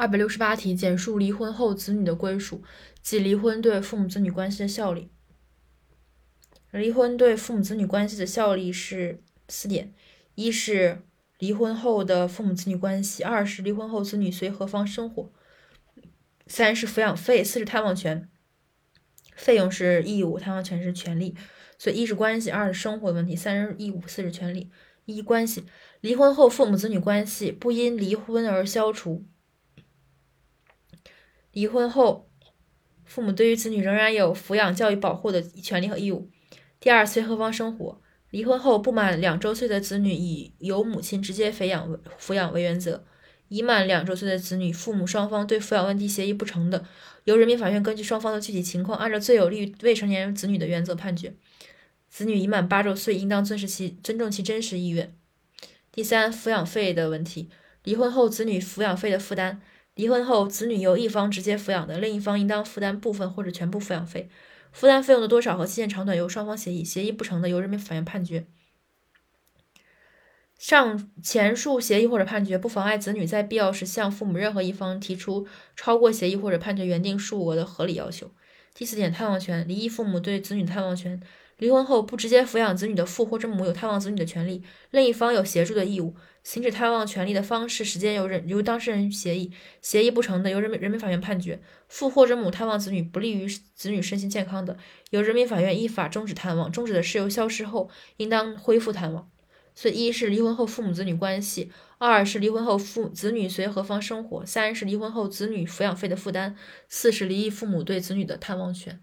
二百六十八题，简述离婚后子女的归属即离婚对父母子女关系的效力。离婚对父母子女关系的效力是四点：一是离婚后的父母子女关系；二是离婚后子女随何方生活；三是抚养费；四是探望权。费用是义务，探望权是权利。所以一是关系，二是生活问题，三是义务，四是权利。一关系，离婚后父母子女关系不因离婚而消除。离婚后，父母对于子女仍然有抚养、教育、保护的权利和义务。第二，随何方生活。离婚后不满两周岁的子女以由母亲直接抚养为抚养为原则；已满两周岁的子女，父母双方对抚养问题协议不成的，由人民法院根据双方的具体情况，按照最有利于未成年人子女的原则判决。子女已满八周岁，应当尊视其尊重其真实意愿。第三，抚养费的问题。离婚后子女抚养费的负担。离婚后，子女由一方直接抚养的，另一方应当负担部分或者全部抚养费。负担费用的多少和期限长短由双方协议，协议不成的由人民法院判决。上前述协议或者判决不妨碍子女在必要时向父母任何一方提出超过协议或者判决原定数额的合理要求。第四点，探望权。离异父母对子女探望权。离婚后不直接抚养子女的父或者母有探望子女的权利，另一方有协助的义务。行使探望权利的方式、时间由人由当事人协议，协议不成的由人民人民法院判决。父或者母探望子女不利于子女身心健康的，由人民法院依法终止探望。终止的事由消失后，应当恢复探望。所以，一是离婚后父母子女关系，二是离婚后父子女随何方生活，三是离婚后子女抚养费的负担，四是离异父母对子女的探望权。